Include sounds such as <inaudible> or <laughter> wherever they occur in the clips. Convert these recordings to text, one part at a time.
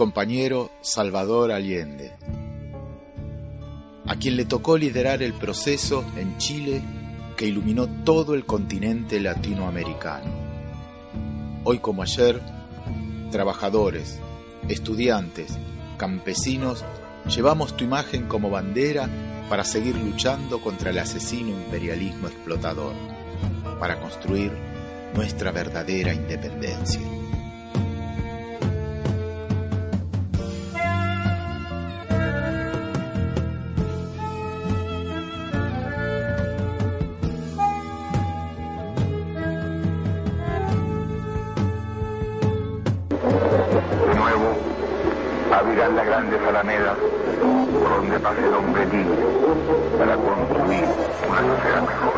compañero Salvador Allende, a quien le tocó liderar el proceso en Chile que iluminó todo el continente latinoamericano. Hoy como ayer, trabajadores, estudiantes, campesinos, llevamos tu imagen como bandera para seguir luchando contra el asesino imperialismo explotador, para construir nuestra verdadera independencia. Alamedas por donde pase el hombre libre para construir una sociedad mejor.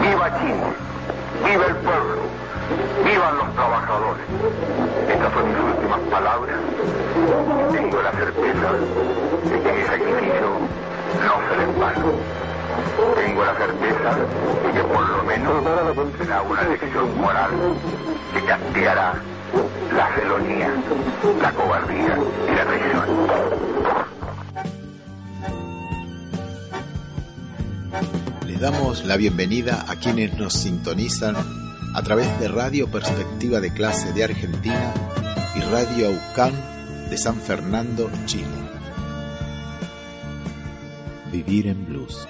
¡Viva Chile! ¡Viva el pueblo! ¡Vivan los trabajadores! Estas son mis últimas palabras. Tengo la certeza de que mi sacrificio no será en vano. Tengo la certeza de que por lo menos será una lección moral que castigará la felonía, la cobardía. Les damos la bienvenida a quienes nos sintonizan a través de Radio Perspectiva de Clase de Argentina y Radio Aucán de San Fernando, Chile. Vivir en Blues.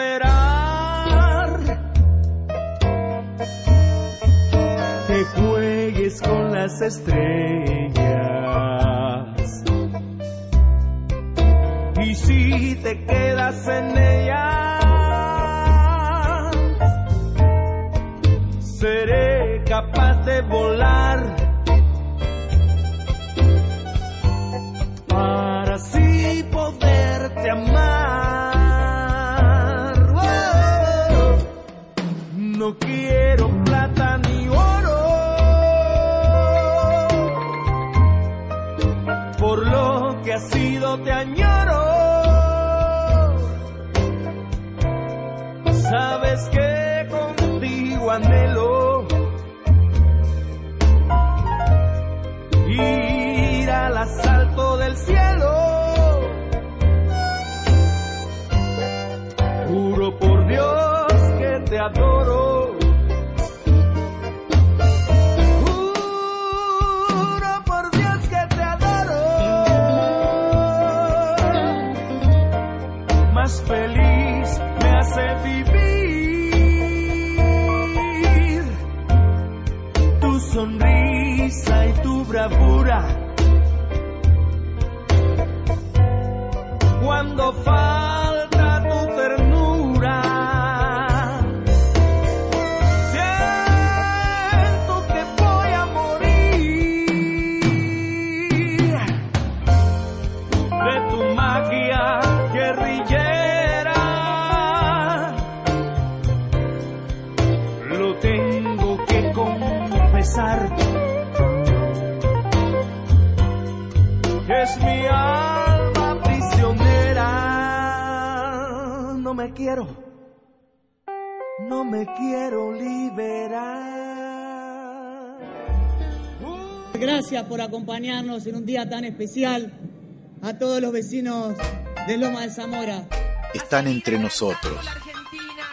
Que contigo anhelo adoro. Quiero, no me quiero liberar. Gracias por acompañarnos en un día tan especial a todos los vecinos de Loma de Zamora. Están entre nosotros,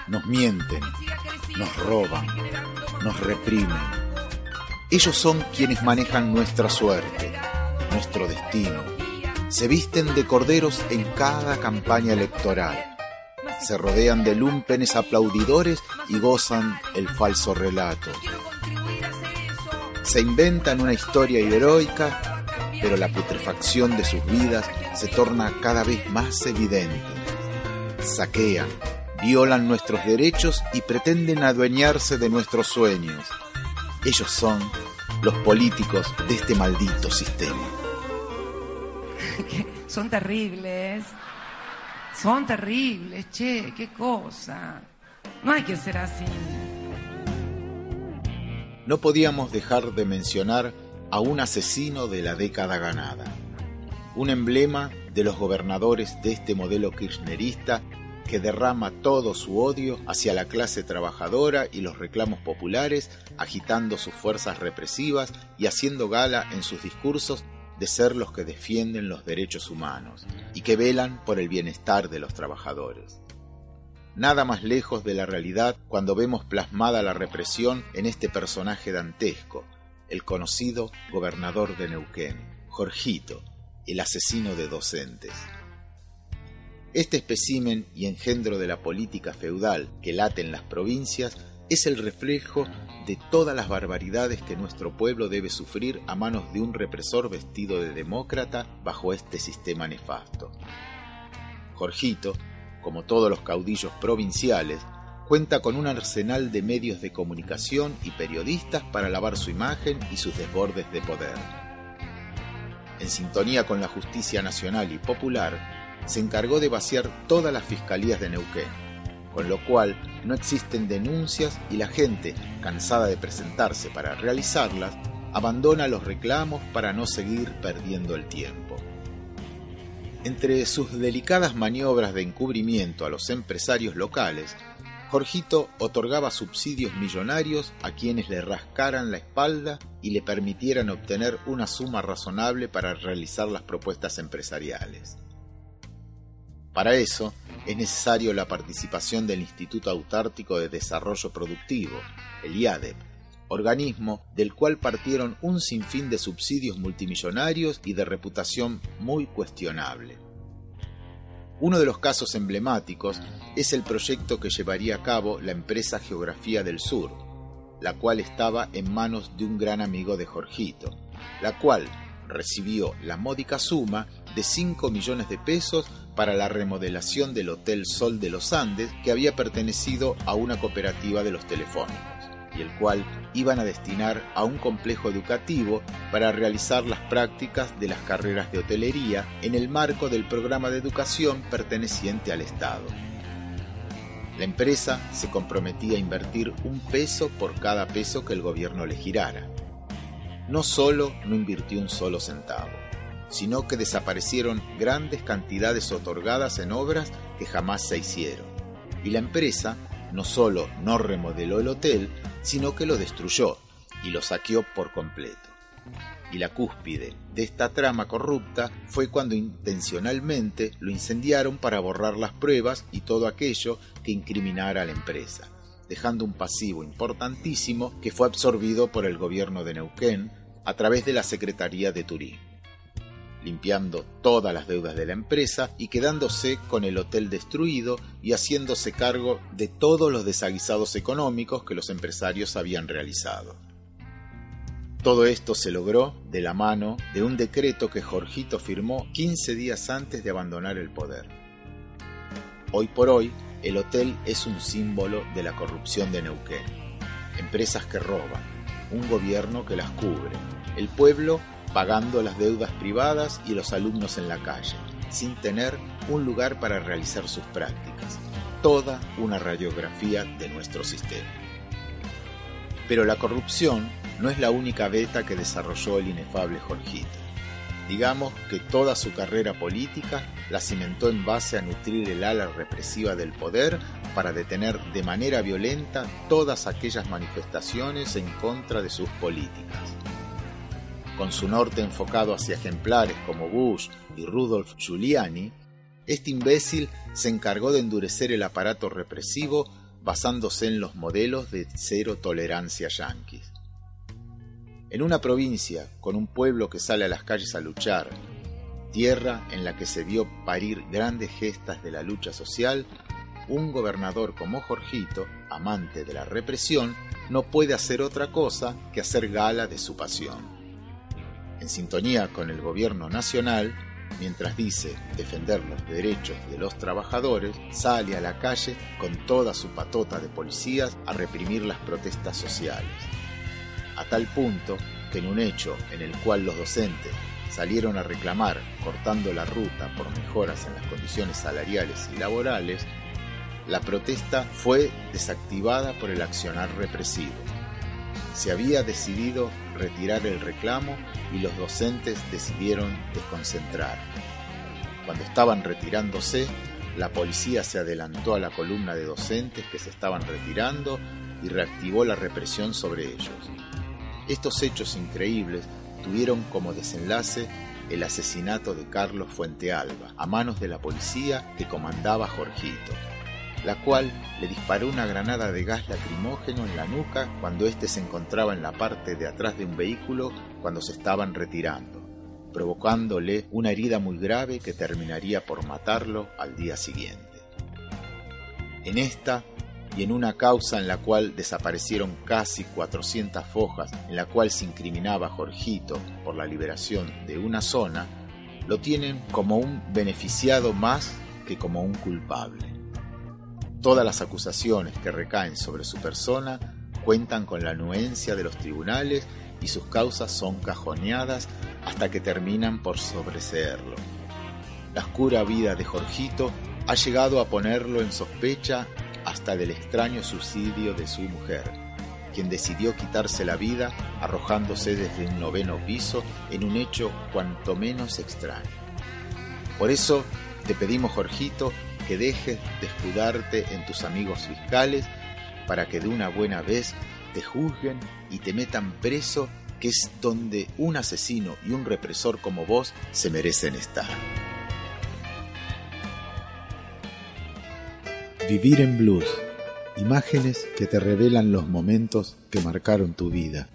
nos mienten, nos roban, nos reprimen. Ellos son quienes manejan nuestra suerte, nuestro destino. Se visten de corderos en cada campaña electoral. Se rodean de lúmpenes aplaudidores y gozan el falso relato. Se inventan una historia heroica, pero la putrefacción de sus vidas se torna cada vez más evidente. Saquean, violan nuestros derechos y pretenden adueñarse de nuestros sueños. Ellos son los políticos de este maldito sistema. <laughs> Son terribles. Son terribles, che, qué cosa. No hay que ser así. No podíamos dejar de mencionar a un asesino de la década ganada, un emblema de los gobernadores de este modelo kirchnerista que derrama todo su odio hacia la clase trabajadora y los reclamos populares, agitando sus fuerzas represivas y haciendo gala en sus discursos de ser los que defienden los derechos humanos y que velan por el bienestar de los trabajadores. Nada más lejos de la realidad cuando vemos plasmada la represión en este personaje dantesco, el conocido gobernador de Neuquén, Jorgito, el asesino de docentes. Este espécimen y engendro de la política feudal que late en las provincias es el reflejo de todas las barbaridades que nuestro pueblo debe sufrir a manos de un represor vestido de demócrata bajo este sistema nefasto. Jorgito, como todos los caudillos provinciales, cuenta con un arsenal de medios de comunicación y periodistas para lavar su imagen y sus desbordes de poder. En sintonía con la justicia nacional y popular, se encargó de vaciar todas las fiscalías de Neuquén, con lo cual no existen denuncias y la gente, cansada de presentarse para realizarlas, abandona los reclamos para no seguir perdiendo el tiempo. Entre sus delicadas maniobras de encubrimiento a los empresarios locales, Jorgito otorgaba subsidios millonarios a quienes le rascaran la espalda y le permitieran obtener una suma razonable para realizar las propuestas empresariales. Para eso es necesario la participación del Instituto Autártico de Desarrollo Productivo, el IADEP, organismo del cual partieron un sinfín de subsidios multimillonarios y de reputación muy cuestionable. Uno de los casos emblemáticos es el proyecto que llevaría a cabo la empresa Geografía del Sur, la cual estaba en manos de un gran amigo de Jorgito, la cual recibió la módica suma de 5 millones de pesos para la remodelación del Hotel Sol de los Andes que había pertenecido a una cooperativa de los telefónicos y el cual iban a destinar a un complejo educativo para realizar las prácticas de las carreras de hotelería en el marco del programa de educación perteneciente al Estado. La empresa se comprometía a invertir un peso por cada peso que el gobierno le girara. No solo no invirtió un solo centavo, sino que desaparecieron grandes cantidades otorgadas en obras que jamás se hicieron. Y la empresa no solo no remodeló el hotel, sino que lo destruyó y lo saqueó por completo. Y la cúspide de esta trama corrupta fue cuando intencionalmente lo incendiaron para borrar las pruebas y todo aquello que incriminara a la empresa, dejando un pasivo importantísimo que fue absorbido por el gobierno de Neuquén a través de la Secretaría de Turismo limpiando todas las deudas de la empresa y quedándose con el hotel destruido y haciéndose cargo de todos los desaguisados económicos que los empresarios habían realizado. Todo esto se logró de la mano de un decreto que Jorgito firmó 15 días antes de abandonar el poder. Hoy por hoy, el hotel es un símbolo de la corrupción de Neuquén. Empresas que roban, un gobierno que las cubre, el pueblo pagando las deudas privadas y los alumnos en la calle, sin tener un lugar para realizar sus prácticas. Toda una radiografía de nuestro sistema. Pero la corrupción no es la única beta que desarrolló el inefable Jorgito. Digamos que toda su carrera política la cimentó en base a nutrir el ala represiva del poder para detener de manera violenta todas aquellas manifestaciones en contra de sus políticas. Con su norte enfocado hacia ejemplares como Bush y Rudolf Giuliani, este imbécil se encargó de endurecer el aparato represivo basándose en los modelos de cero tolerancia yanquis. En una provincia con un pueblo que sale a las calles a luchar, tierra en la que se vio parir grandes gestas de la lucha social, un gobernador como Jorgito, amante de la represión, no puede hacer otra cosa que hacer gala de su pasión. En sintonía con el gobierno nacional, mientras dice defender los derechos de los trabajadores, sale a la calle con toda su patota de policías a reprimir las protestas sociales a tal punto que en un hecho en el cual los docentes salieron a reclamar cortando la ruta por mejoras en las condiciones salariales y laborales, la protesta fue desactivada por el accionar represivo. Se había decidido retirar el reclamo y los docentes decidieron desconcentrar. Cuando estaban retirándose, la policía se adelantó a la columna de docentes que se estaban retirando y reactivó la represión sobre ellos. Estos hechos increíbles tuvieron como desenlace el asesinato de Carlos Fuentealba a manos de la policía que comandaba Jorgito, la cual le disparó una granada de gas lacrimógeno en la nuca cuando éste se encontraba en la parte de atrás de un vehículo cuando se estaban retirando, provocándole una herida muy grave que terminaría por matarlo al día siguiente. En esta y en una causa en la cual desaparecieron casi 400 fojas, en la cual se incriminaba a Jorgito por la liberación de una zona, lo tienen como un beneficiado más que como un culpable. Todas las acusaciones que recaen sobre su persona cuentan con la anuencia de los tribunales y sus causas son cajoneadas hasta que terminan por sobreseerlo. La oscura vida de Jorgito ha llegado a ponerlo en sospecha hasta del extraño suicidio de su mujer, quien decidió quitarse la vida arrojándose desde un noveno piso en un hecho cuanto menos extraño. Por eso te pedimos, Jorgito, que dejes de escudarte en tus amigos fiscales para que de una buena vez te juzguen y te metan preso, que es donde un asesino y un represor como vos se merecen estar. Vivir en blues. Imágenes que te revelan los momentos que marcaron tu vida.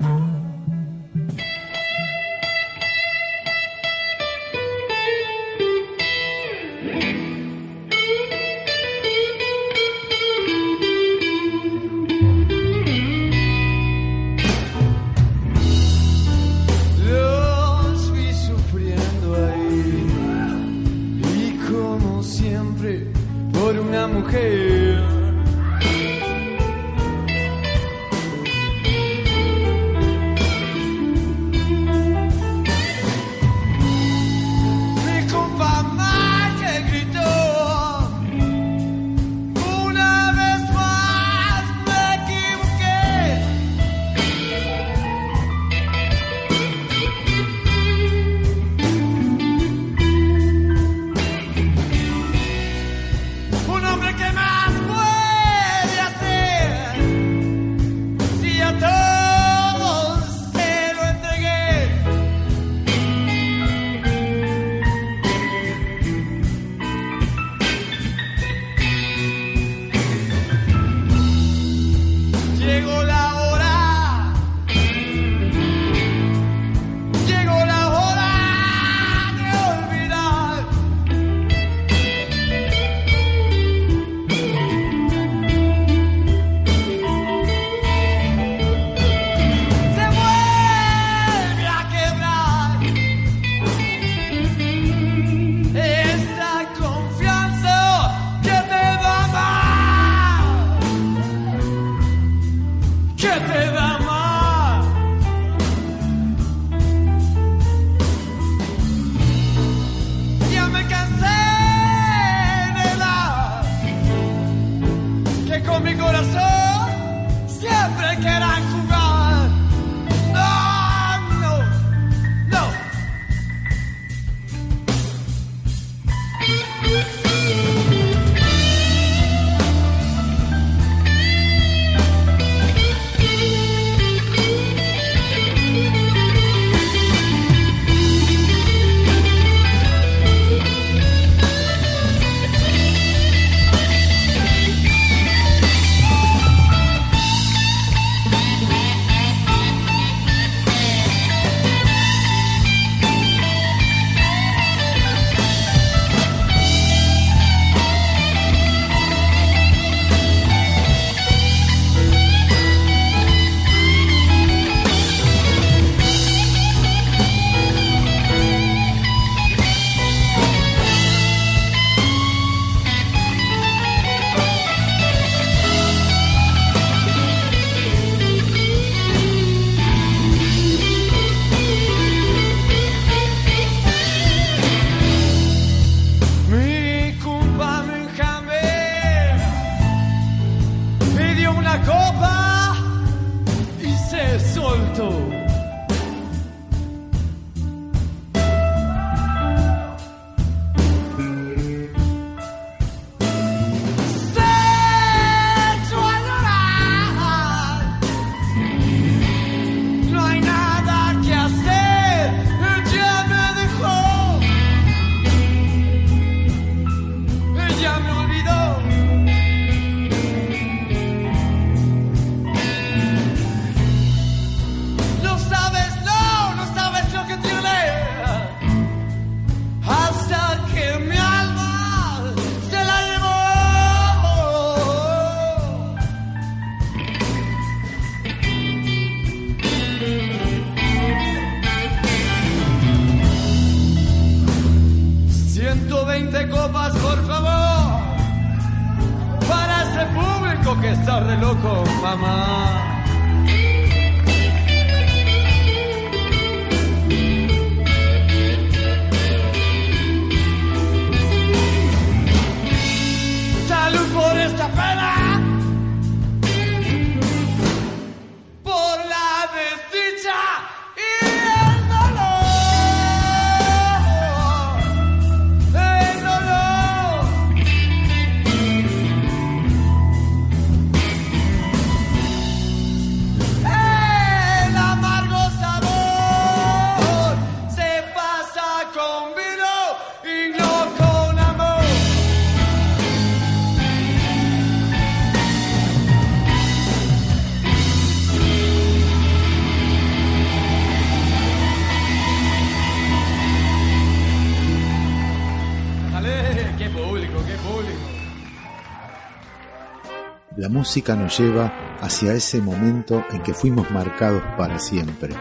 Música nos lleva hacia ese momento en que fuimos marcados para siempre,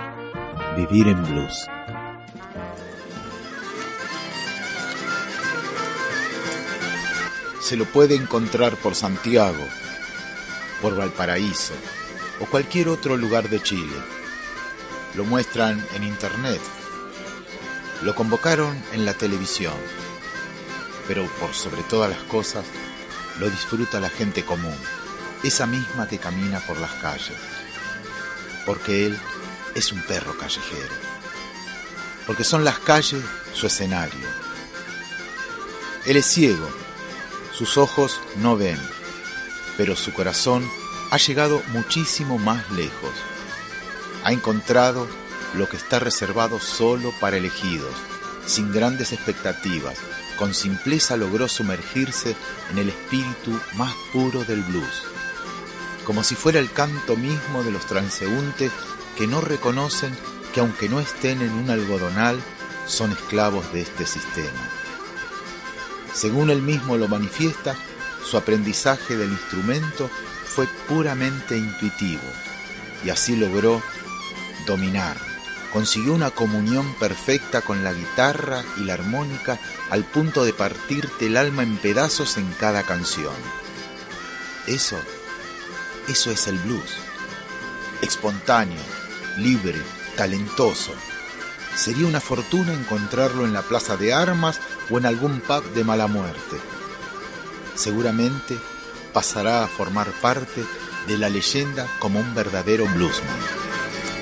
vivir en blues. Se lo puede encontrar por Santiago, por Valparaíso o cualquier otro lugar de Chile. Lo muestran en internet. Lo convocaron en la televisión. Pero por sobre todas las cosas, lo disfruta la gente común esa misma que camina por las calles, porque él es un perro callejero, porque son las calles su escenario. Él es ciego, sus ojos no ven, pero su corazón ha llegado muchísimo más lejos. Ha encontrado lo que está reservado solo para elegidos, sin grandes expectativas, con simpleza logró sumergirse en el espíritu más puro del blues como si fuera el canto mismo de los transeúntes que no reconocen que aunque no estén en un algodonal, son esclavos de este sistema. Según él mismo lo manifiesta, su aprendizaje del instrumento fue puramente intuitivo y así logró dominar. Consiguió una comunión perfecta con la guitarra y la armónica al punto de partirte el alma en pedazos en cada canción. Eso eso es el blues. Espontáneo, libre, talentoso. Sería una fortuna encontrarlo en la plaza de armas o en algún pub de mala muerte. Seguramente pasará a formar parte de la leyenda como un verdadero bluesman.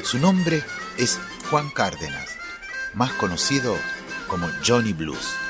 Su nombre es Juan Cárdenas, más conocido como Johnny Blues.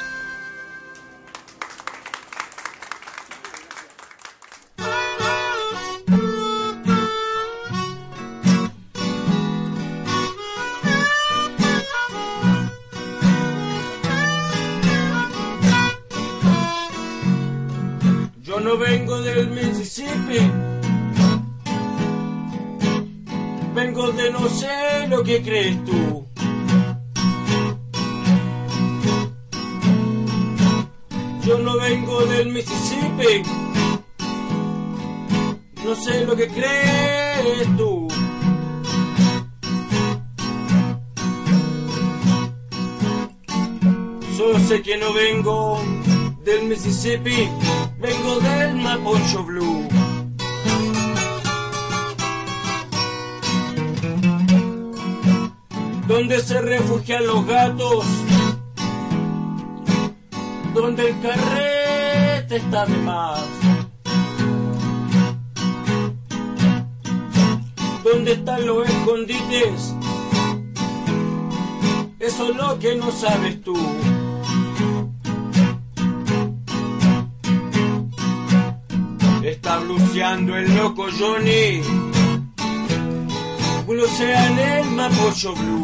show me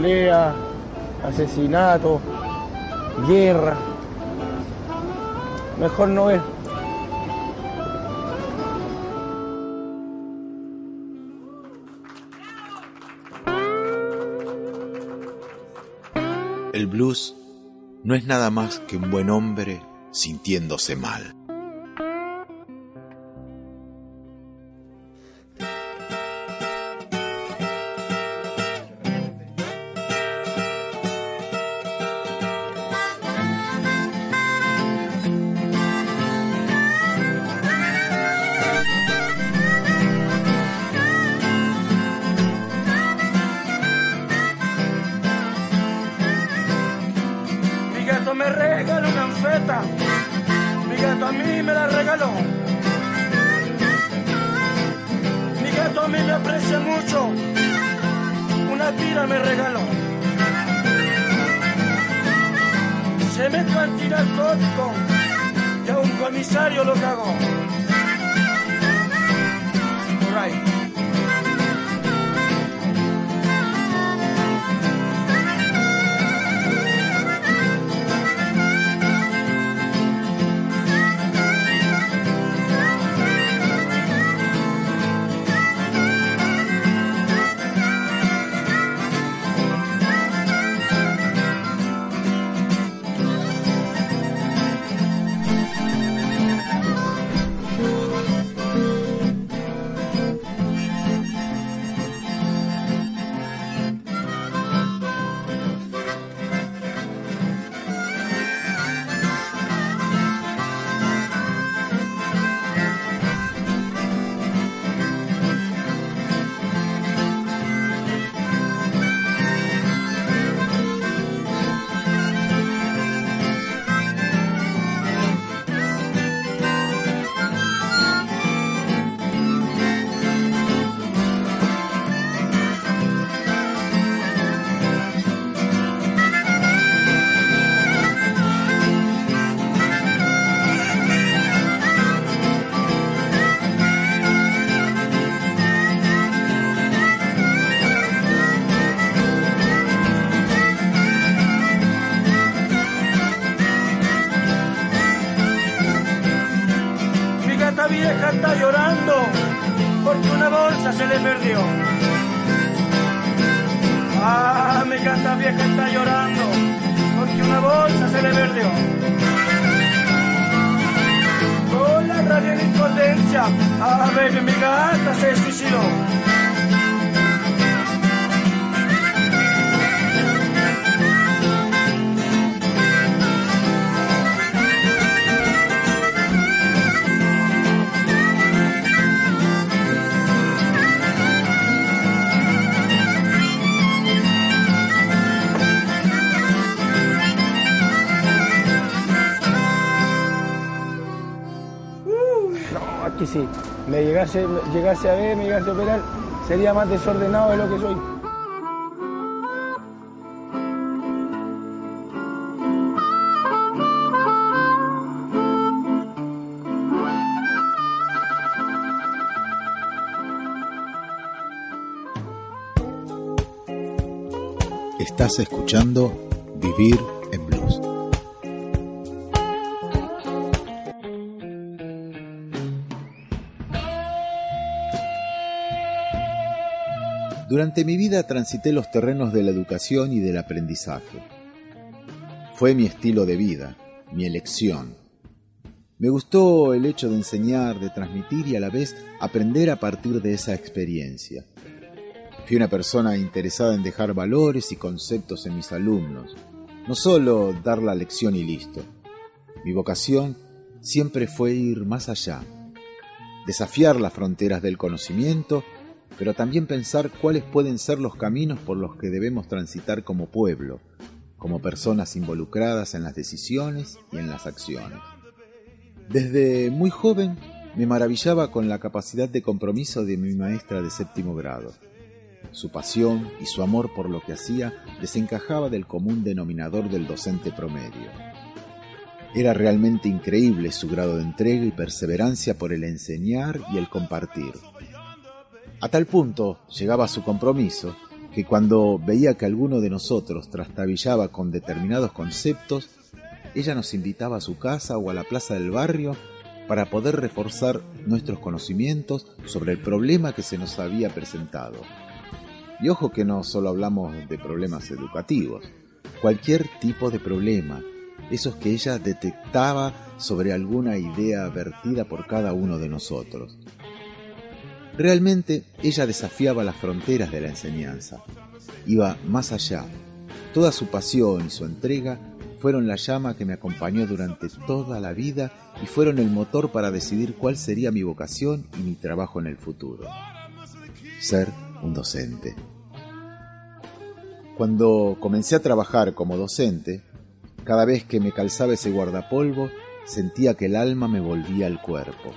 pelea, asesinato, guerra. Mejor no ver. El blues no es nada más que un buen hombre sintiéndose mal. Alicia, a la vez que mi casa se suicidó. Sí. Me llegase, llegase a ver, me llegase a operar, sería más desordenado de lo que soy. Estás escuchando Vivir Durante mi vida transité los terrenos de la educación y del aprendizaje. Fue mi estilo de vida, mi elección. Me gustó el hecho de enseñar, de transmitir y a la vez aprender a partir de esa experiencia. Fui una persona interesada en dejar valores y conceptos en mis alumnos, no solo dar la lección y listo. Mi vocación siempre fue ir más allá, desafiar las fronteras del conocimiento, pero también pensar cuáles pueden ser los caminos por los que debemos transitar como pueblo, como personas involucradas en las decisiones y en las acciones. Desde muy joven me maravillaba con la capacidad de compromiso de mi maestra de séptimo grado. Su pasión y su amor por lo que hacía desencajaba del común denominador del docente promedio. Era realmente increíble su grado de entrega y perseverancia por el enseñar y el compartir. A tal punto llegaba su compromiso que cuando veía que alguno de nosotros trastabillaba con determinados conceptos, ella nos invitaba a su casa o a la plaza del barrio para poder reforzar nuestros conocimientos sobre el problema que se nos había presentado. Y ojo que no solo hablamos de problemas educativos, cualquier tipo de problema, esos que ella detectaba sobre alguna idea vertida por cada uno de nosotros. Realmente ella desafiaba las fronteras de la enseñanza, iba más allá. Toda su pasión y su entrega fueron la llama que me acompañó durante toda la vida y fueron el motor para decidir cuál sería mi vocación y mi trabajo en el futuro. Ser un docente. Cuando comencé a trabajar como docente, cada vez que me calzaba ese guardapolvo, sentía que el alma me volvía al cuerpo.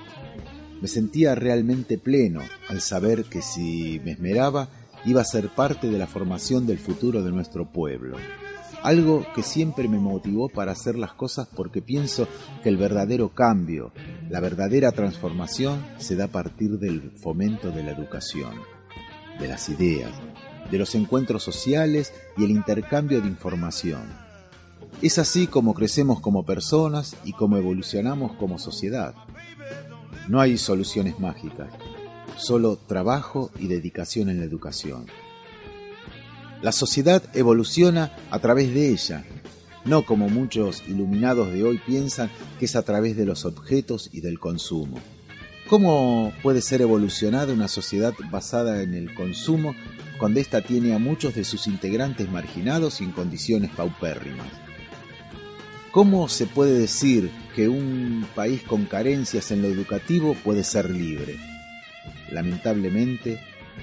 Me sentía realmente pleno al saber que si me esmeraba iba a ser parte de la formación del futuro de nuestro pueblo. Algo que siempre me motivó para hacer las cosas porque pienso que el verdadero cambio, la verdadera transformación se da a partir del fomento de la educación, de las ideas, de los encuentros sociales y el intercambio de información. Es así como crecemos como personas y como evolucionamos como sociedad. No hay soluciones mágicas, solo trabajo y dedicación en la educación. La sociedad evoluciona a través de ella, no como muchos iluminados de hoy piensan que es a través de los objetos y del consumo. ¿Cómo puede ser evolucionada una sociedad basada en el consumo cuando ésta tiene a muchos de sus integrantes marginados y en condiciones paupérrimas? ¿Cómo se puede decir que un país con carencias en lo educativo puede ser libre? Lamentablemente,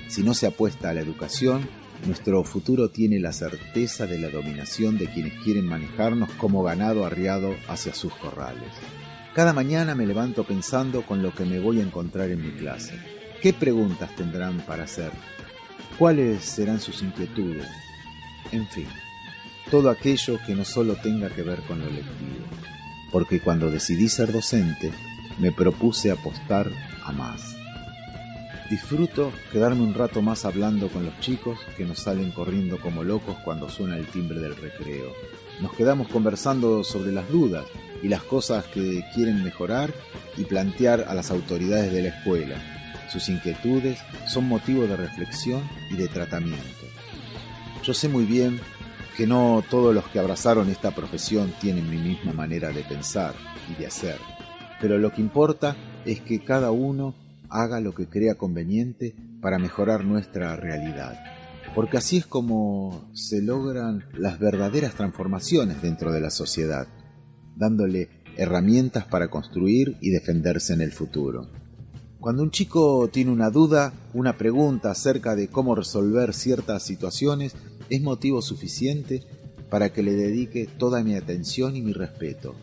si no se apuesta a la educación, nuestro futuro tiene la certeza de la dominación de quienes quieren manejarnos como ganado arriado hacia sus corrales. Cada mañana me levanto pensando con lo que me voy a encontrar en mi clase. ¿Qué preguntas tendrán para hacer? ¿Cuáles serán sus inquietudes? En fin, todo aquello que no solo tenga que ver con lo lectivo. Porque cuando decidí ser docente, me propuse apostar a más. Disfruto quedarme un rato más hablando con los chicos que nos salen corriendo como locos cuando suena el timbre del recreo. Nos quedamos conversando sobre las dudas y las cosas que quieren mejorar y plantear a las autoridades de la escuela. Sus inquietudes son motivo de reflexión y de tratamiento. Yo sé muy bien que no todos los que abrazaron esta profesión tienen mi misma manera de pensar y de hacer, pero lo que importa es que cada uno haga lo que crea conveniente para mejorar nuestra realidad. Porque así es como se logran las verdaderas transformaciones dentro de la sociedad, dándole herramientas para construir y defenderse en el futuro. Cuando un chico tiene una duda, una pregunta acerca de cómo resolver ciertas situaciones, es motivo suficiente para que le dedique toda mi atención y mi respeto.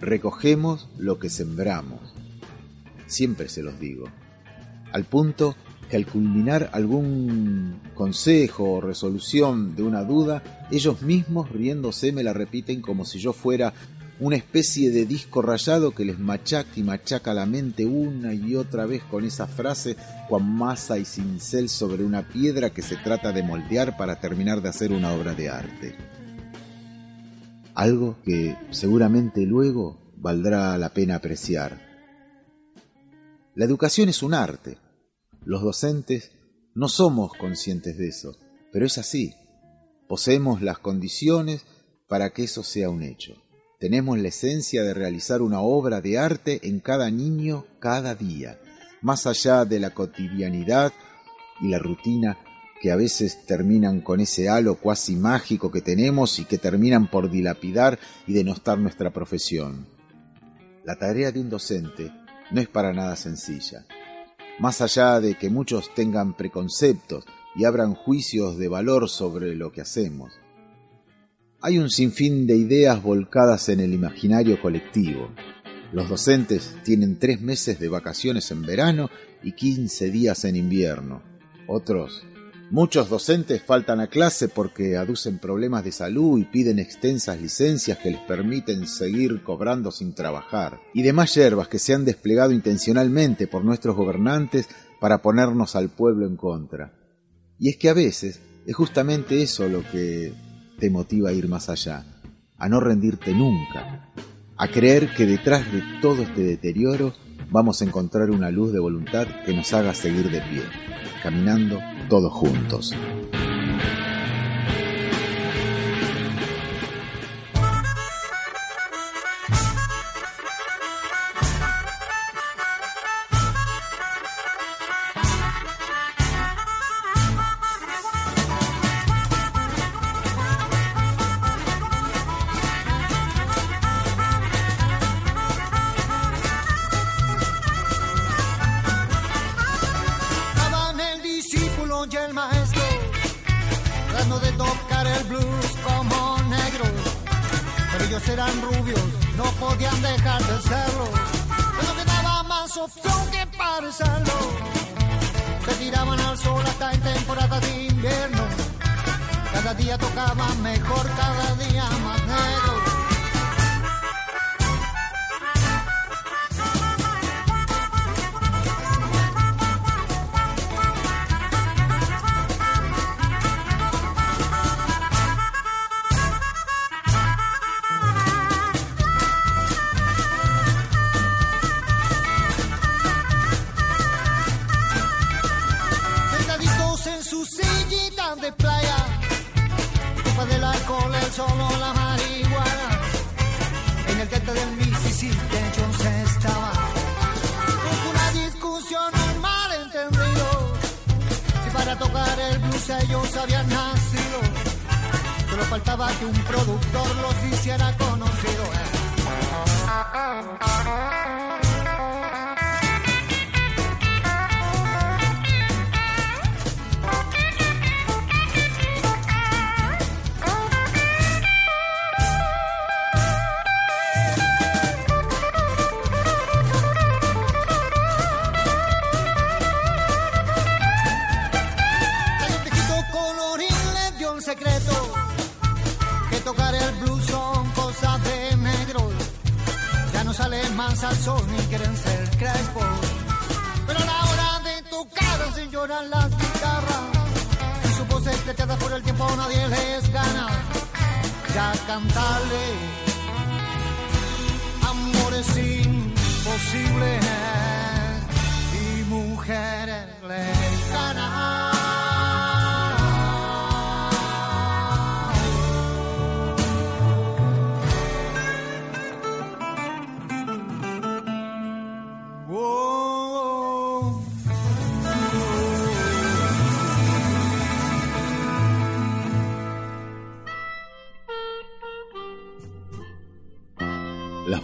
Recogemos lo que sembramos siempre se los digo. Al punto que al culminar algún consejo o resolución de una duda, ellos mismos riéndose me la repiten como si yo fuera una especie de disco rayado que les machaca y machaca la mente una y otra vez con esa frase cuan masa y cincel sobre una piedra que se trata de moldear para terminar de hacer una obra de arte. Algo que seguramente luego valdrá la pena apreciar la educación es un arte. Los docentes no somos conscientes de eso, pero es así. Poseemos las condiciones para que eso sea un hecho. Tenemos la esencia de realizar una obra de arte en cada niño cada día, más allá de la cotidianidad y la rutina que a veces terminan con ese halo cuasi mágico que tenemos y que terminan por dilapidar y denostar nuestra profesión. La tarea de un docente no es para nada sencilla. Más allá de que muchos tengan preconceptos y abran juicios de valor sobre lo que hacemos, hay un sinfín de ideas volcadas en el imaginario colectivo. Los docentes tienen tres meses de vacaciones en verano y quince días en invierno. Otros Muchos docentes faltan a clase porque aducen problemas de salud y piden extensas licencias que les permiten seguir cobrando sin trabajar, y demás hierbas que se han desplegado intencionalmente por nuestros gobernantes para ponernos al pueblo en contra. Y es que a veces es justamente eso lo que te motiva a ir más allá, a no rendirte nunca, a creer que detrás de todo este deterioro vamos a encontrar una luz de voluntad que nos haga seguir de pie, caminando todos juntos. Más al sol ni quieren ser crespos. Pero a la hora de tocar hacen llorar las guitarras. Y su voz escleteada por el tiempo nadie les gana. Ya cantarle amores imposibles y mujeres les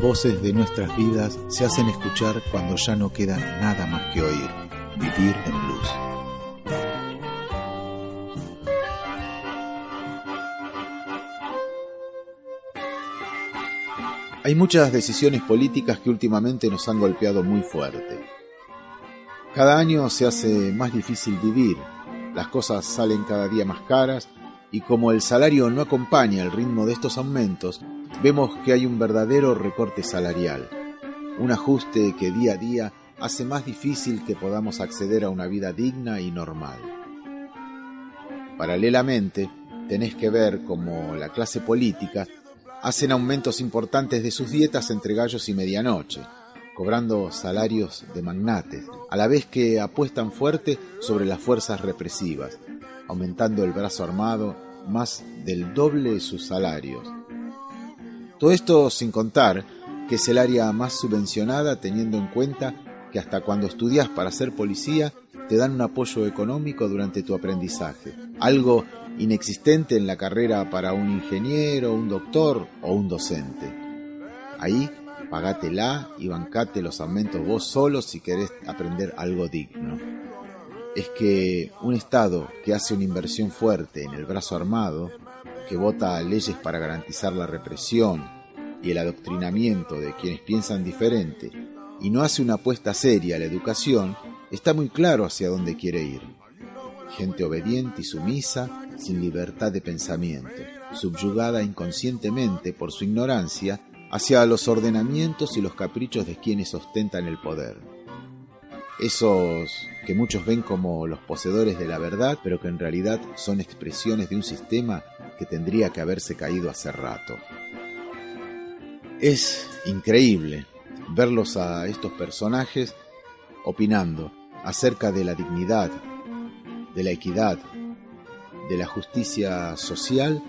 voces de nuestras vidas se hacen escuchar cuando ya no queda nada más que oír. Vivir en blues. Hay muchas decisiones políticas que últimamente nos han golpeado muy fuerte. Cada año se hace más difícil vivir, las cosas salen cada día más caras y como el salario no acompaña el ritmo de estos aumentos, vemos que hay un verdadero recorte salarial, un ajuste que día a día hace más difícil que podamos acceder a una vida digna y normal. Paralelamente, tenés que ver cómo la clase política hacen aumentos importantes de sus dietas entre gallos y medianoche, cobrando salarios de magnates, a la vez que apuestan fuerte sobre las fuerzas represivas, aumentando el brazo armado más del doble de sus salarios. Todo esto sin contar que es el área más subvencionada teniendo en cuenta que hasta cuando estudias para ser policía te dan un apoyo económico durante tu aprendizaje, algo inexistente en la carrera para un ingeniero, un doctor o un docente. Ahí pagátela y bancate los aumentos vos solo si querés aprender algo digno. Es que un Estado que hace una inversión fuerte en el brazo armado, que vota leyes para garantizar la represión y el adoctrinamiento de quienes piensan diferente, y no hace una apuesta seria a la educación, está muy claro hacia dónde quiere ir. Gente obediente y sumisa, sin libertad de pensamiento, subyugada inconscientemente por su ignorancia hacia los ordenamientos y los caprichos de quienes ostentan el poder. esos que muchos ven como los poseedores de la verdad, pero que en realidad son expresiones de un sistema que tendría que haberse caído hace rato. Es increíble verlos a estos personajes opinando acerca de la dignidad, de la equidad, de la justicia social,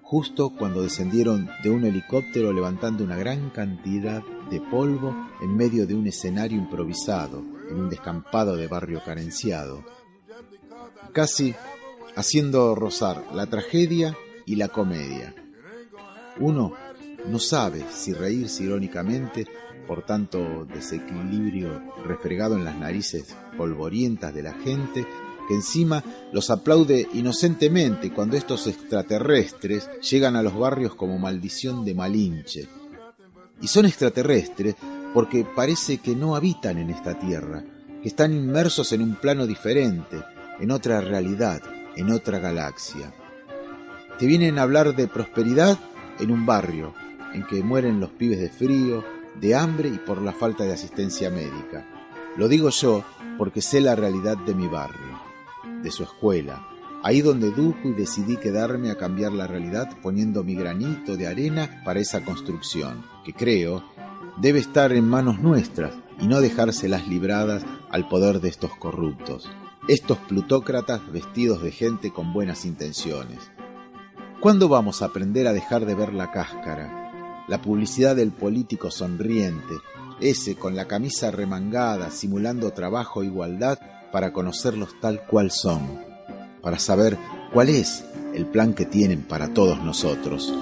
justo cuando descendieron de un helicóptero levantando una gran cantidad de polvo en medio de un escenario improvisado, en un descampado de barrio carenciado, casi haciendo rozar la tragedia y la comedia. Uno no sabe si reírse irónicamente por tanto desequilibrio refregado en las narices polvorientas de la gente, que encima los aplaude inocentemente cuando estos extraterrestres llegan a los barrios como maldición de Malinche. Y son extraterrestres porque parece que no habitan en esta tierra, que están inmersos en un plano diferente, en otra realidad, en otra galaxia. Te vienen a hablar de prosperidad en un barrio, en que mueren los pibes de frío, de hambre y por la falta de asistencia médica. Lo digo yo porque sé la realidad de mi barrio, de su escuela, ahí donde dujo y decidí quedarme a cambiar la realidad poniendo mi granito de arena para esa construcción, que creo debe estar en manos nuestras y no dejárselas libradas al poder de estos corruptos, estos plutócratas vestidos de gente con buenas intenciones. ¿Cuándo vamos a aprender a dejar de ver la cáscara, la publicidad del político sonriente, ese con la camisa remangada, simulando trabajo e igualdad para conocerlos tal cual son, para saber cuál es el plan que tienen para todos nosotros.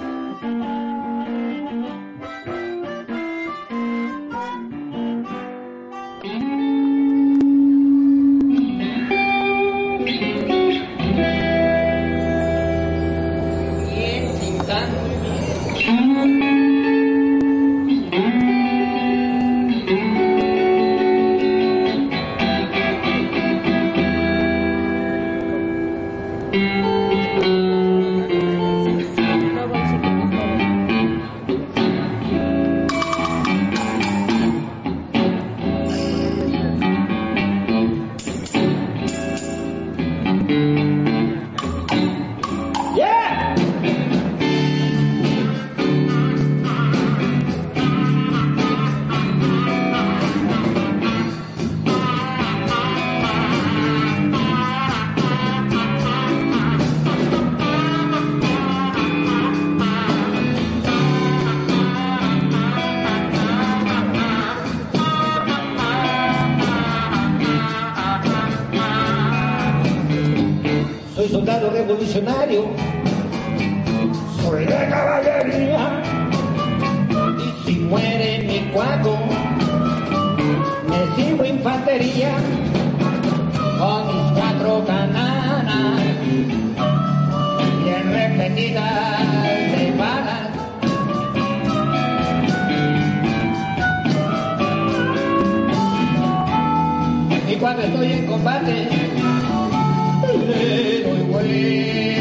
caballería. Y si muere mi cuadro, me sigo infantería con mis cuatro cananas bien repetidas de balas. Y cuando estoy en combate, le doy vuelta.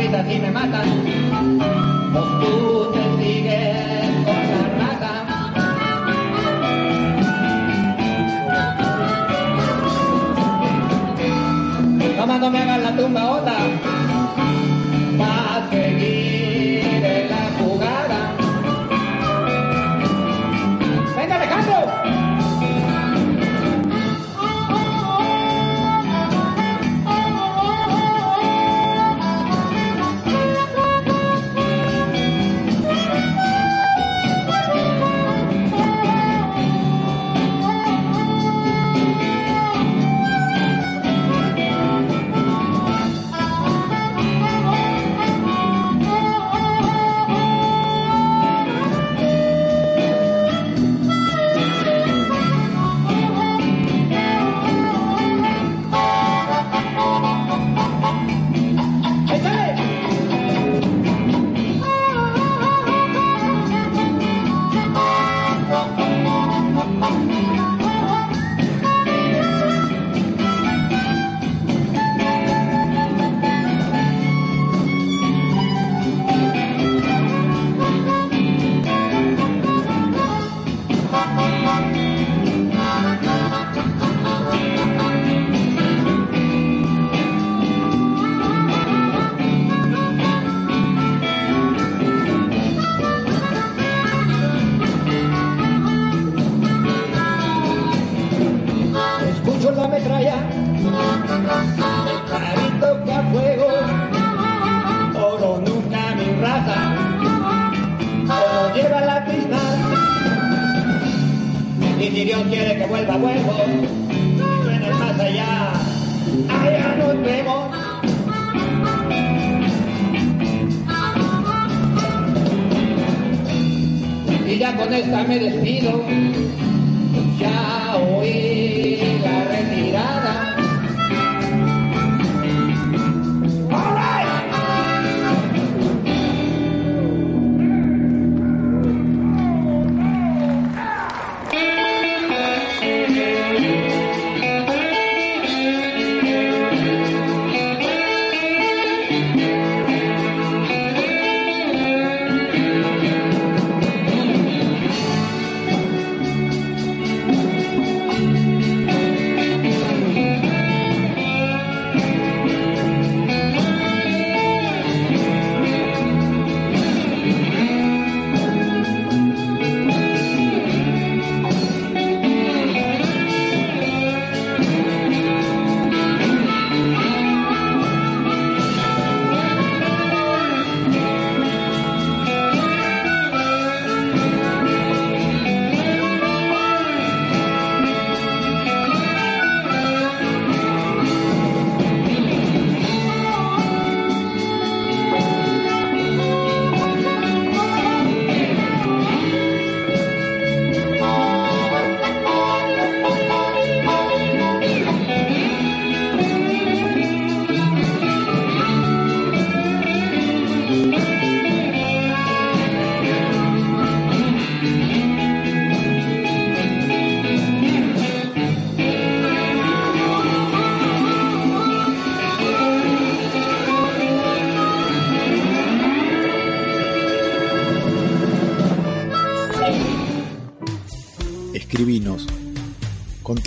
gritas y me matan. Pues tú te sigues con la rata. Toma, no me hagas la tumba otra. Va a seguir.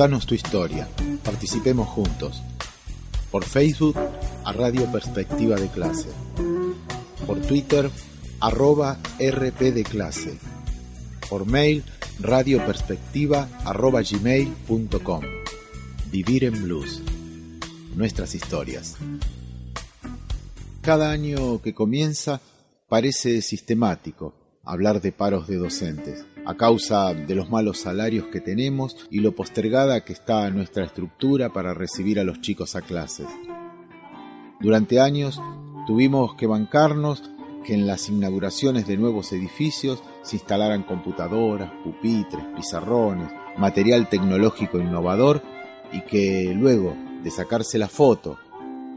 Contanos tu historia, participemos juntos. Por Facebook, a Radio Perspectiva de Clase. Por Twitter, arroba RP de Clase. Por mail, radioperspectiva arroba gmail.com. Vivir en Blues. Nuestras historias. Cada año que comienza parece sistemático hablar de paros de docentes, a causa de los malos salarios que tenemos y lo postergada que está nuestra estructura para recibir a los chicos a clases. Durante años tuvimos que bancarnos que en las inauguraciones de nuevos edificios se instalaran computadoras, pupitres, pizarrones, material tecnológico innovador y que luego de sacarse la foto,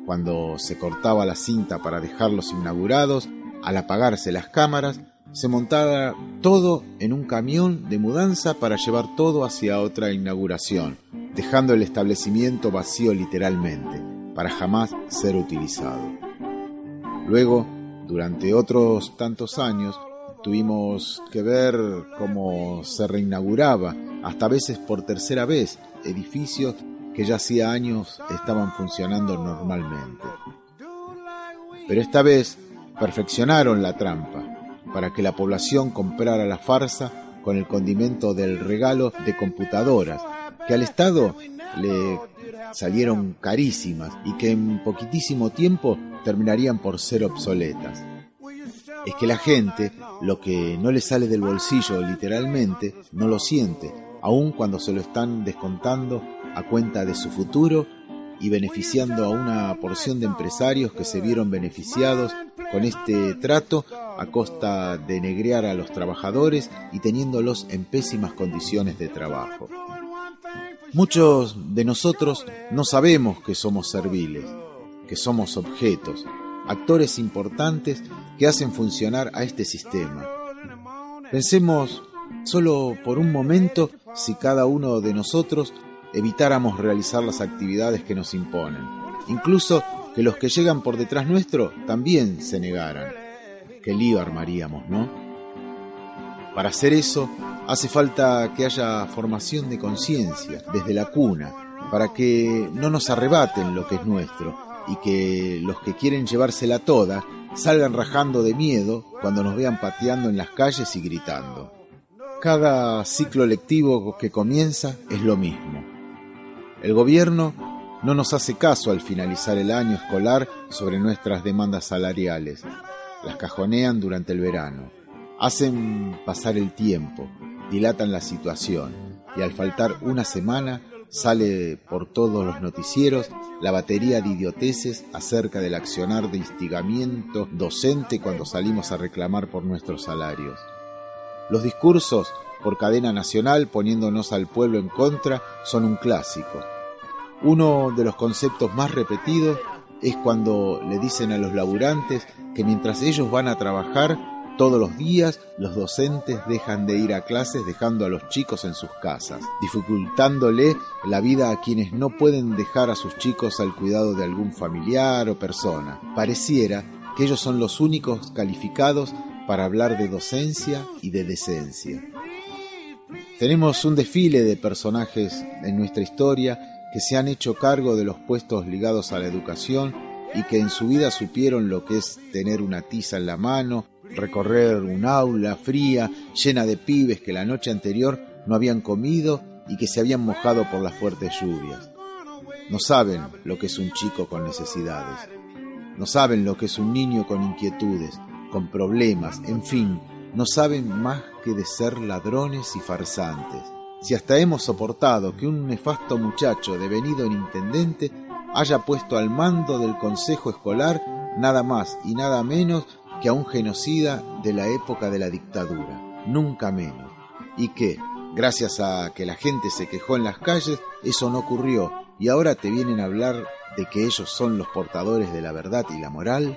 cuando se cortaba la cinta para dejarlos inaugurados, al apagarse las cámaras, se montara todo en un camión de mudanza para llevar todo hacia otra inauguración, dejando el establecimiento vacío literalmente, para jamás ser utilizado. Luego, durante otros tantos años, tuvimos que ver cómo se reinauguraba, hasta veces por tercera vez, edificios que ya hacía años estaban funcionando normalmente. Pero esta vez perfeccionaron la trampa para que la población comprara la farsa con el condimento del regalo de computadoras, que al Estado le salieron carísimas y que en poquitísimo tiempo terminarían por ser obsoletas. Es que la gente, lo que no le sale del bolsillo literalmente, no lo siente, aun cuando se lo están descontando a cuenta de su futuro y beneficiando a una porción de empresarios que se vieron beneficiados con este trato a costa de negrear a los trabajadores y teniéndolos en pésimas condiciones de trabajo. Muchos de nosotros no sabemos que somos serviles, que somos objetos, actores importantes que hacen funcionar a este sistema. Pensemos solo por un momento si cada uno de nosotros evitáramos realizar las actividades que nos imponen, incluso que los que llegan por detrás nuestro también se negaran. Qué lío armaríamos, ¿no? Para hacer eso hace falta que haya formación de conciencia desde la cuna, para que no nos arrebaten lo que es nuestro y que los que quieren llevársela toda salgan rajando de miedo cuando nos vean pateando en las calles y gritando. Cada ciclo lectivo que comienza es lo mismo. El gobierno no nos hace caso al finalizar el año escolar sobre nuestras demandas salariales. Las cajonean durante el verano. Hacen pasar el tiempo, dilatan la situación. y al faltar una semana sale por todos los noticieros la batería de idioteces acerca del accionar de instigamiento docente cuando salimos a reclamar por nuestros salarios. Los discursos por cadena nacional poniéndonos al pueblo en contra son un clásico. Uno de los conceptos más repetidos es cuando le dicen a los laburantes que mientras ellos van a trabajar, todos los días los docentes dejan de ir a clases dejando a los chicos en sus casas, dificultándole la vida a quienes no pueden dejar a sus chicos al cuidado de algún familiar o persona. Pareciera que ellos son los únicos calificados para hablar de docencia y de decencia. Tenemos un desfile de personajes en nuestra historia que se han hecho cargo de los puestos ligados a la educación y que en su vida supieron lo que es tener una tiza en la mano, recorrer un aula fría llena de pibes que la noche anterior no habían comido y que se habían mojado por las fuertes lluvias. No saben lo que es un chico con necesidades. No saben lo que es un niño con inquietudes, con problemas, en fin, no saben más que de ser ladrones y farsantes. Si hasta hemos soportado que un nefasto muchacho devenido en intendente haya puesto al mando del consejo escolar nada más y nada menos que a un genocida de la época de la dictadura, nunca menos, y que, gracias a que la gente se quejó en las calles, eso no ocurrió, y ahora te vienen a hablar de que ellos son los portadores de la verdad y la moral,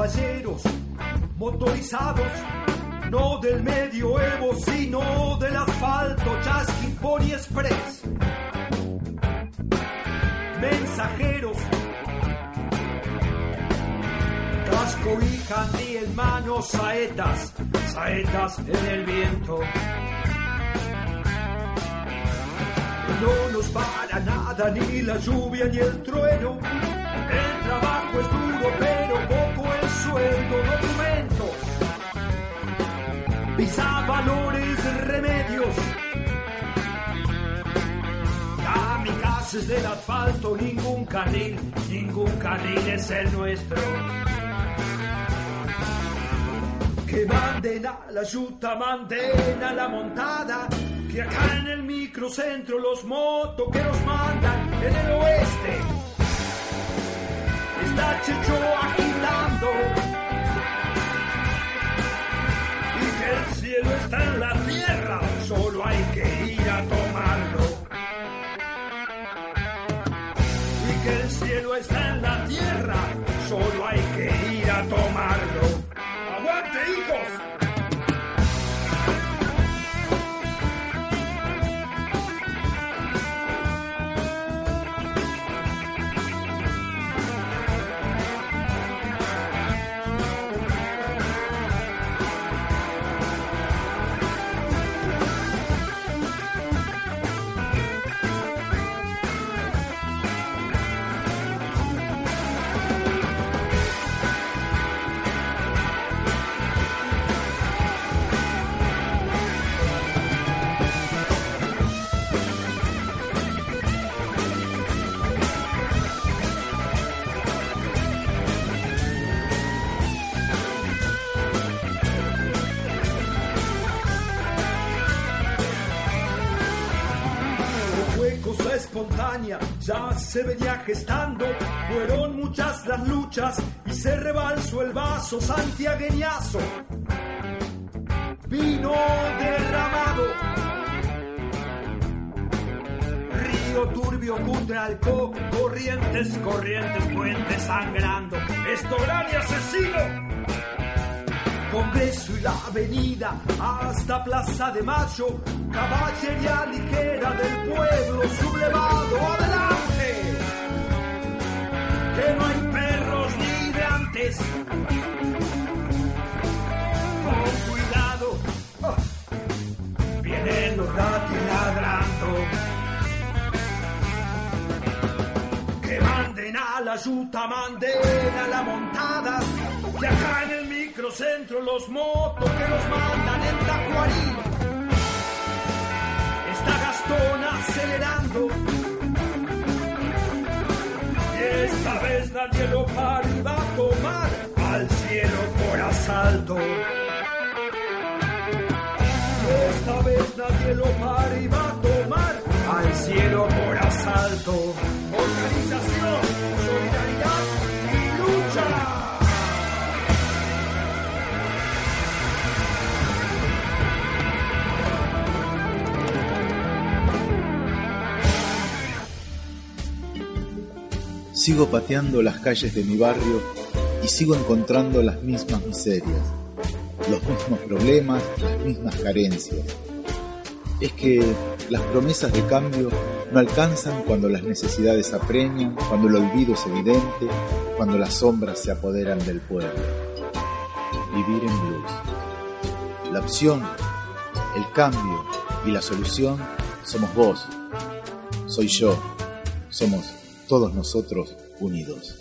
caballeros motorizados, no del medioevo, sino del asfalto, chasqui, pony express mensajeros. Casco y candy en manos, saetas, saetas en el viento. No nos para nada, ni la lluvia ni el trueno. El trabajo es duro, pero sueldo, documentos. Pisa valores, remedios Kamikazes del asfalto, ningún carril, ningún carril es el nuestro. Que manden a la yuta, manden a la montada, que acá en el microcentro los motoqueros mandan en el oeste. Está Checho Y que el cielo está en la tierra, solo hay que ya se venía gestando. Fueron muchas las luchas y se rebalsó el vaso santiagueñazo. Vino derramado. Río turbio, Cutralco, corrientes, corrientes, puentes sangrando. Estolar y asesino. Congreso y la avenida hasta Plaza de Mayo, caballería ligera del pueblo sublevado, adelante. Que no hay perros ni de antes. Con cuidado, vienen los gatos ladrando. Que manden a la yuta, manden a la montada. Acá en el microcentro los motos que los mandan en Tacuarí. Está Gastón acelerando. Y esta vez nadie lo para y va a tomar al cielo asalto. Esta vez nadie lo para y va a tomar al cielo por asalto. Organización, Sigo pateando las calles de mi barrio y sigo encontrando las mismas miserias, los mismos problemas, las mismas carencias. Es que las promesas de cambio no alcanzan cuando las necesidades apremian, cuando el olvido es evidente, cuando las sombras se apoderan del pueblo. Vivir en blues. La opción, el cambio y la solución somos vos, soy yo, somos todos nosotros unidos.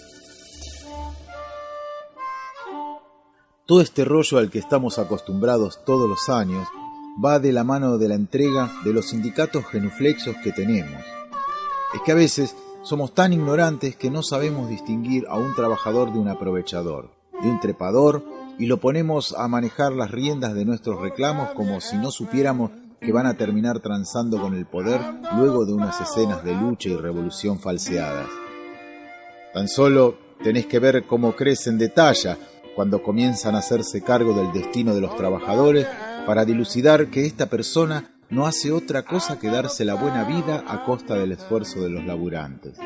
Todo este rollo al que estamos acostumbrados todos los años va de la mano de la entrega de los sindicatos genuflexos que tenemos. Es que a veces somos tan ignorantes que no sabemos distinguir a un trabajador de un aprovechador, de un trepador, y lo ponemos a manejar las riendas de nuestros reclamos como si no supiéramos que van a terminar transando con el poder luego de unas escenas de lucha y revolución falseadas. Tan solo tenés que ver cómo crecen de talla cuando comienzan a hacerse cargo del destino de los trabajadores para dilucidar que esta persona no hace otra cosa que darse la buena vida a costa del esfuerzo de los laburantes.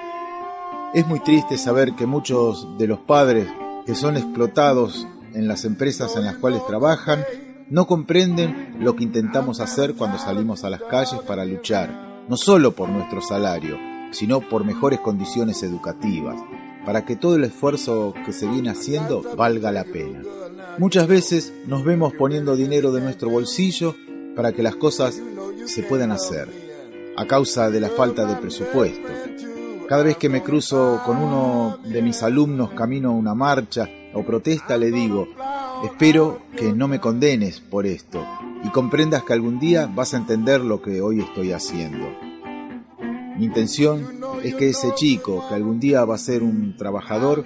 Es muy triste saber que muchos de los padres que son explotados en las empresas en las cuales trabajan no comprenden lo que intentamos hacer cuando salimos a las calles para luchar, no solo por nuestro salario, sino por mejores condiciones educativas, para que todo el esfuerzo que se viene haciendo valga la pena. Muchas veces nos vemos poniendo dinero de nuestro bolsillo para que las cosas se puedan hacer, a causa de la falta de presupuesto. Cada vez que me cruzo con uno de mis alumnos camino a una marcha o protesta, le digo, espero que no me condenes por esto y comprendas que algún día vas a entender lo que hoy estoy haciendo. Mi intención es que ese chico, que algún día va a ser un trabajador,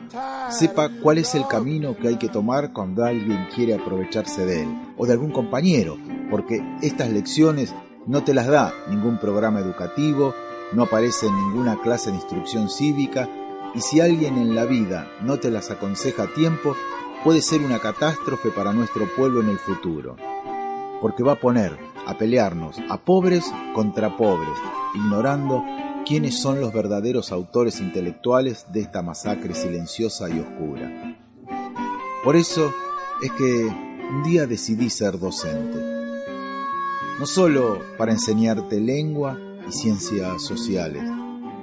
sepa cuál es el camino que hay que tomar cuando alguien quiere aprovecharse de él, o de algún compañero, porque estas lecciones no te las da ningún programa educativo, no aparece en ninguna clase de instrucción cívica, y si alguien en la vida no te las aconseja a tiempo, puede ser una catástrofe para nuestro pueblo en el futuro, porque va a poner a pelearnos a pobres contra pobres, ignorando quiénes son los verdaderos autores intelectuales de esta masacre silenciosa y oscura. Por eso es que un día decidí ser docente, no solo para enseñarte lengua y ciencias sociales,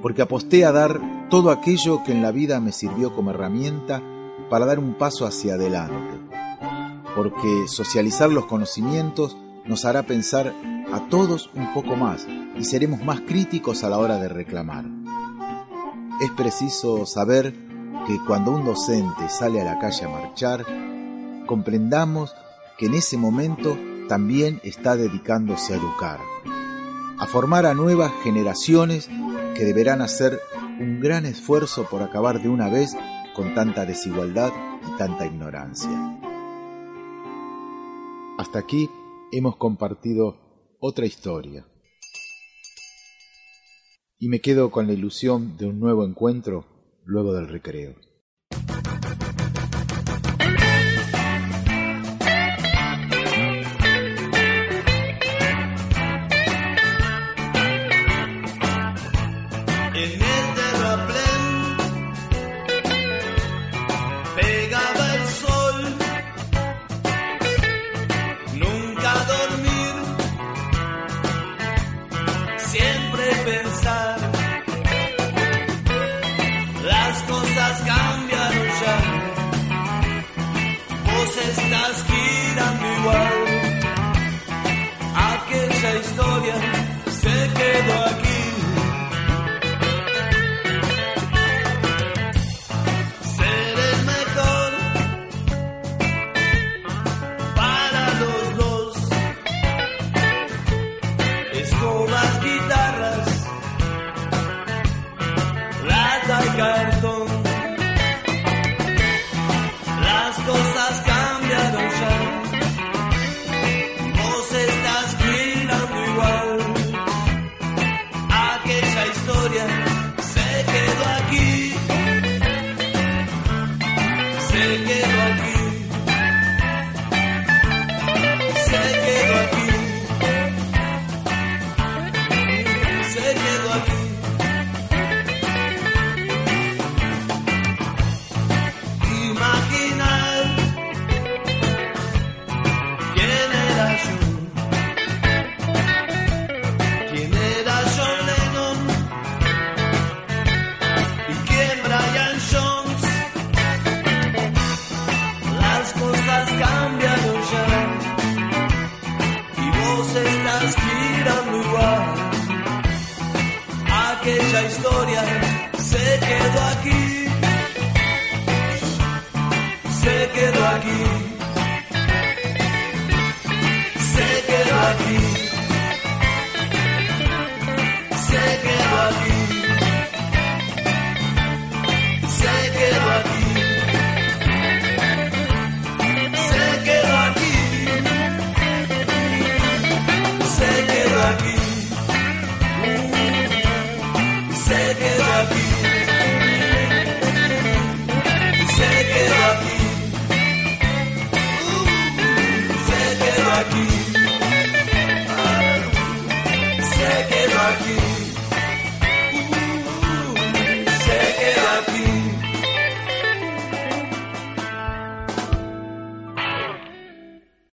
porque aposté a dar todo aquello que en la vida me sirvió como herramienta para dar un paso hacia adelante, porque socializar los conocimientos nos hará pensar a todos un poco más y seremos más críticos a la hora de reclamar. Es preciso saber que cuando un docente sale a la calle a marchar, comprendamos que en ese momento también está dedicándose a educar, a formar a nuevas generaciones que deberán hacer un gran esfuerzo por acabar de una vez con tanta desigualdad y tanta ignorancia. Hasta aquí hemos compartido otra historia. Y me quedo con la ilusión de un nuevo encuentro luego del recreo. Se